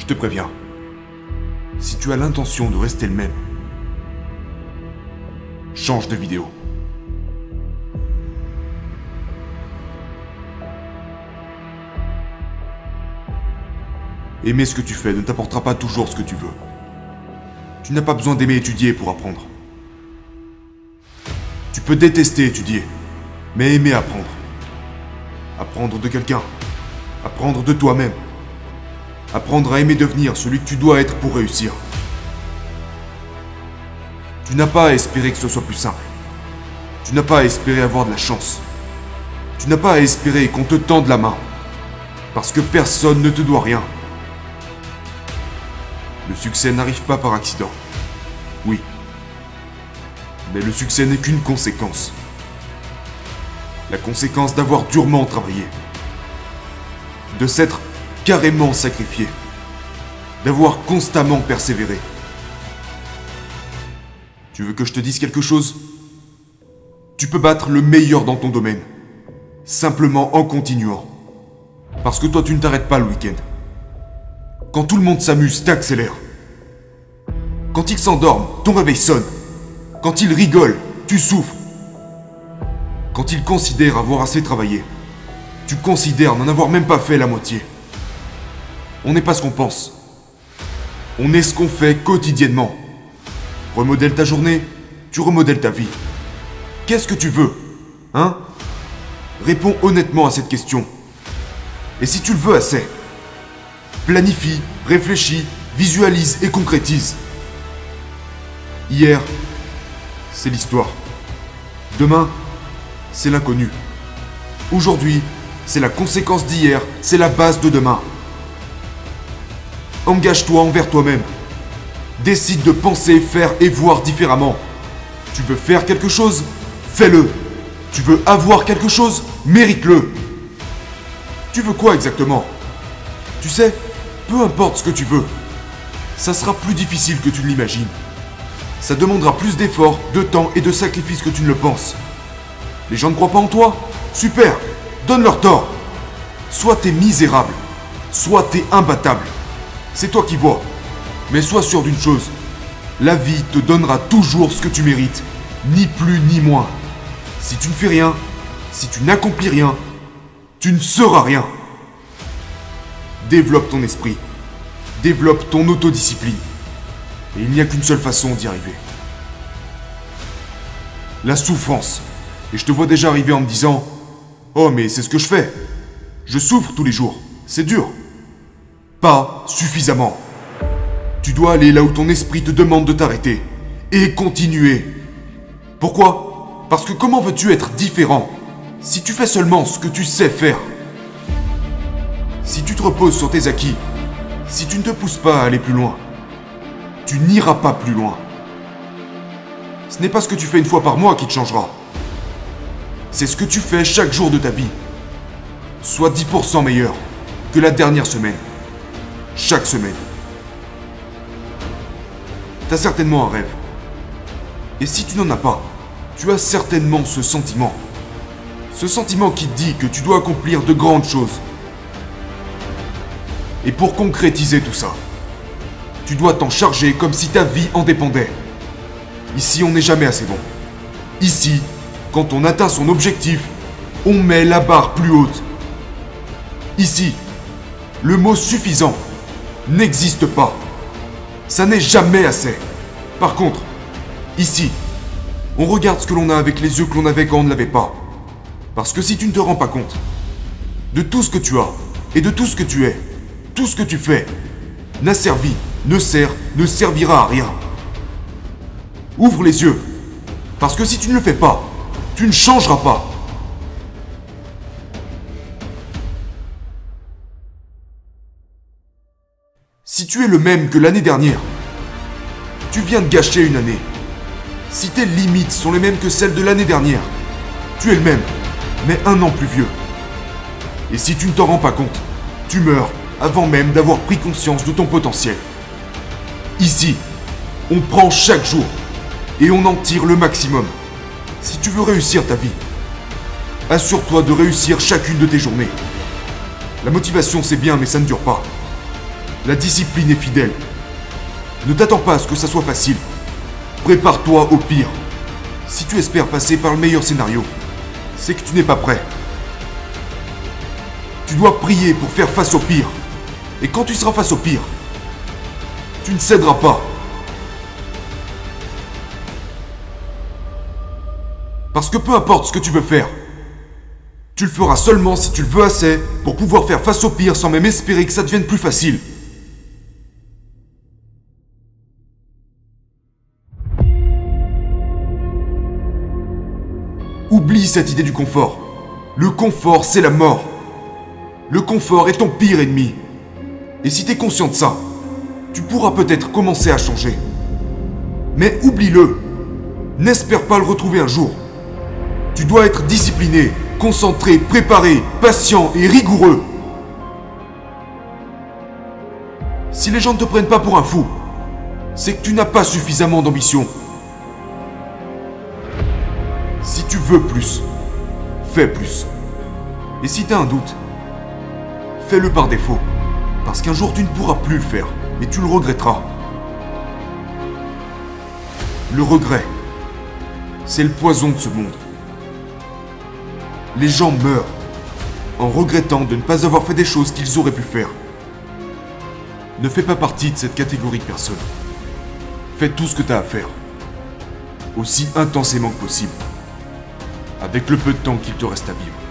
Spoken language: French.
Je te préviens. Si tu as l'intention de rester le même, change de vidéo. Aimer ce que tu fais ne t'apportera pas toujours ce que tu veux. Tu n'as pas besoin d'aimer étudier pour apprendre. Tu peux détester étudier, mais aimer apprendre. Apprendre de quelqu'un. Apprendre de toi-même. Apprendre à aimer devenir celui que tu dois être pour réussir. Tu n'as pas à espérer que ce soit plus simple. Tu n'as pas à espérer avoir de la chance. Tu n'as pas à espérer qu'on te tende la main. Parce que personne ne te doit rien. Le succès n'arrive pas par accident. Oui. Mais le succès n'est qu'une conséquence. La conséquence d'avoir durement travaillé. De s'être carrément sacrifié. D'avoir constamment persévéré. Tu veux que je te dise quelque chose? Tu peux battre le meilleur dans ton domaine. Simplement en continuant. Parce que toi tu ne t'arrêtes pas le week-end. Quand tout le monde s'amuse, t'accélères. Quand ils s'endorment, ton réveil sonne. Quand ils rigolent, tu souffres. Quand ils considèrent avoir assez travaillé, tu considères n'en avoir même pas fait la moitié. On n'est pas ce qu'on pense. On est ce qu'on fait quotidiennement. Remodèle ta journée, tu remodèles ta vie. Qu'est-ce que tu veux Hein? Réponds honnêtement à cette question. Et si tu le veux assez Planifie, réfléchis, visualise et concrétise. Hier, c'est l'histoire. Demain, c'est l'inconnu. Aujourd'hui, c'est la conséquence d'hier, c'est la base de demain. Engage-toi envers toi-même. Décide de penser, faire et voir différemment. Tu veux faire quelque chose? Fais-le. Tu veux avoir quelque chose? Mérite-le. Tu veux quoi exactement? Tu sais, peu importe ce que tu veux, ça sera plus difficile que tu ne l'imagines. Ça demandera plus d'efforts, de temps et de sacrifices que tu ne le penses. Les gens ne croient pas en toi? Super Donne-leur tort Soit t'es misérable, soit t'es imbattable. C'est toi qui vois. Mais sois sûr d'une chose, la vie te donnera toujours ce que tu mérites, ni plus ni moins. Si tu ne fais rien, si tu n'accomplis rien, tu ne seras rien. Développe ton esprit. Développe ton autodiscipline. Et il n'y a qu'une seule façon d'y arriver. La souffrance. Et je te vois déjà arriver en me disant Oh, mais c'est ce que je fais. Je souffre tous les jours. C'est dur. Pas suffisamment. Tu dois aller là où ton esprit te demande de t'arrêter. Et continuer. Pourquoi? Parce que comment veux-tu être différent si tu fais seulement ce que tu sais faire? Si tu te reposes sur tes acquis, si tu ne te pousses pas à aller plus loin, tu n'iras pas plus loin. Ce n'est pas ce que tu fais une fois par mois qui te changera. C'est ce que tu fais chaque jour de ta vie. Sois 10% meilleur que la dernière semaine. Chaque semaine. T'as certainement un rêve. Et si tu n'en as pas, tu as certainement ce sentiment. Ce sentiment qui te dit que tu dois accomplir de grandes choses. Et pour concrétiser tout ça, tu dois t'en charger comme si ta vie en dépendait. Ici, on n'est jamais assez bon. Ici, quand on atteint son objectif, on met la barre plus haute. Ici, le mot suffisant n'existe pas. Ça n'est jamais assez. Par contre, ici, on regarde ce que l'on a avec les yeux que l'on avait quand on ne l'avait pas. Parce que si tu ne te rends pas compte de tout ce que tu as et de tout ce que tu es, tout ce que tu fais, n'a servi, ne sert, ne servira à rien. Ouvre les yeux. Parce que si tu ne le fais pas, tu ne changeras pas. Si tu es le même que l'année dernière, tu viens de gâcher une année. Si tes limites sont les mêmes que celles de l'année dernière, tu es le même, mais un an plus vieux. Et si tu ne t'en rends pas compte, tu meurs avant même d'avoir pris conscience de ton potentiel. Ici, on prend chaque jour et on en tire le maximum. Si tu veux réussir ta vie, assure-toi de réussir chacune de tes journées. La motivation c'est bien mais ça ne dure pas. La discipline est fidèle. Ne t'attends pas à ce que ça soit facile. Prépare-toi au pire. Si tu espères passer par le meilleur scénario, c'est que tu n'es pas prêt. Tu dois prier pour faire face au pire. Et quand tu seras face au pire, tu ne céderas pas. Parce que peu importe ce que tu veux faire, tu le feras seulement si tu le veux assez pour pouvoir faire face au pire sans même espérer que ça devienne plus facile. Oublie cette idée du confort. Le confort, c'est la mort. Le confort est ton pire ennemi. Et si t'es conscient de ça, tu pourras peut-être commencer à changer. Mais oublie-le. N'espère pas le retrouver un jour. Tu dois être discipliné, concentré, préparé, patient et rigoureux. Si les gens ne te prennent pas pour un fou, c'est que tu n'as pas suffisamment d'ambition. Veux plus, fais plus. Et si tu as un doute, fais-le par défaut. Parce qu'un jour tu ne pourras plus le faire, et tu le regretteras. Le regret, c'est le poison de ce monde. Les gens meurent en regrettant de ne pas avoir fait des choses qu'ils auraient pu faire. Ne fais pas partie de cette catégorie de personnes. Fais tout ce que tu as à faire. Aussi intensément que possible avec le peu de temps qu'il te reste à vivre.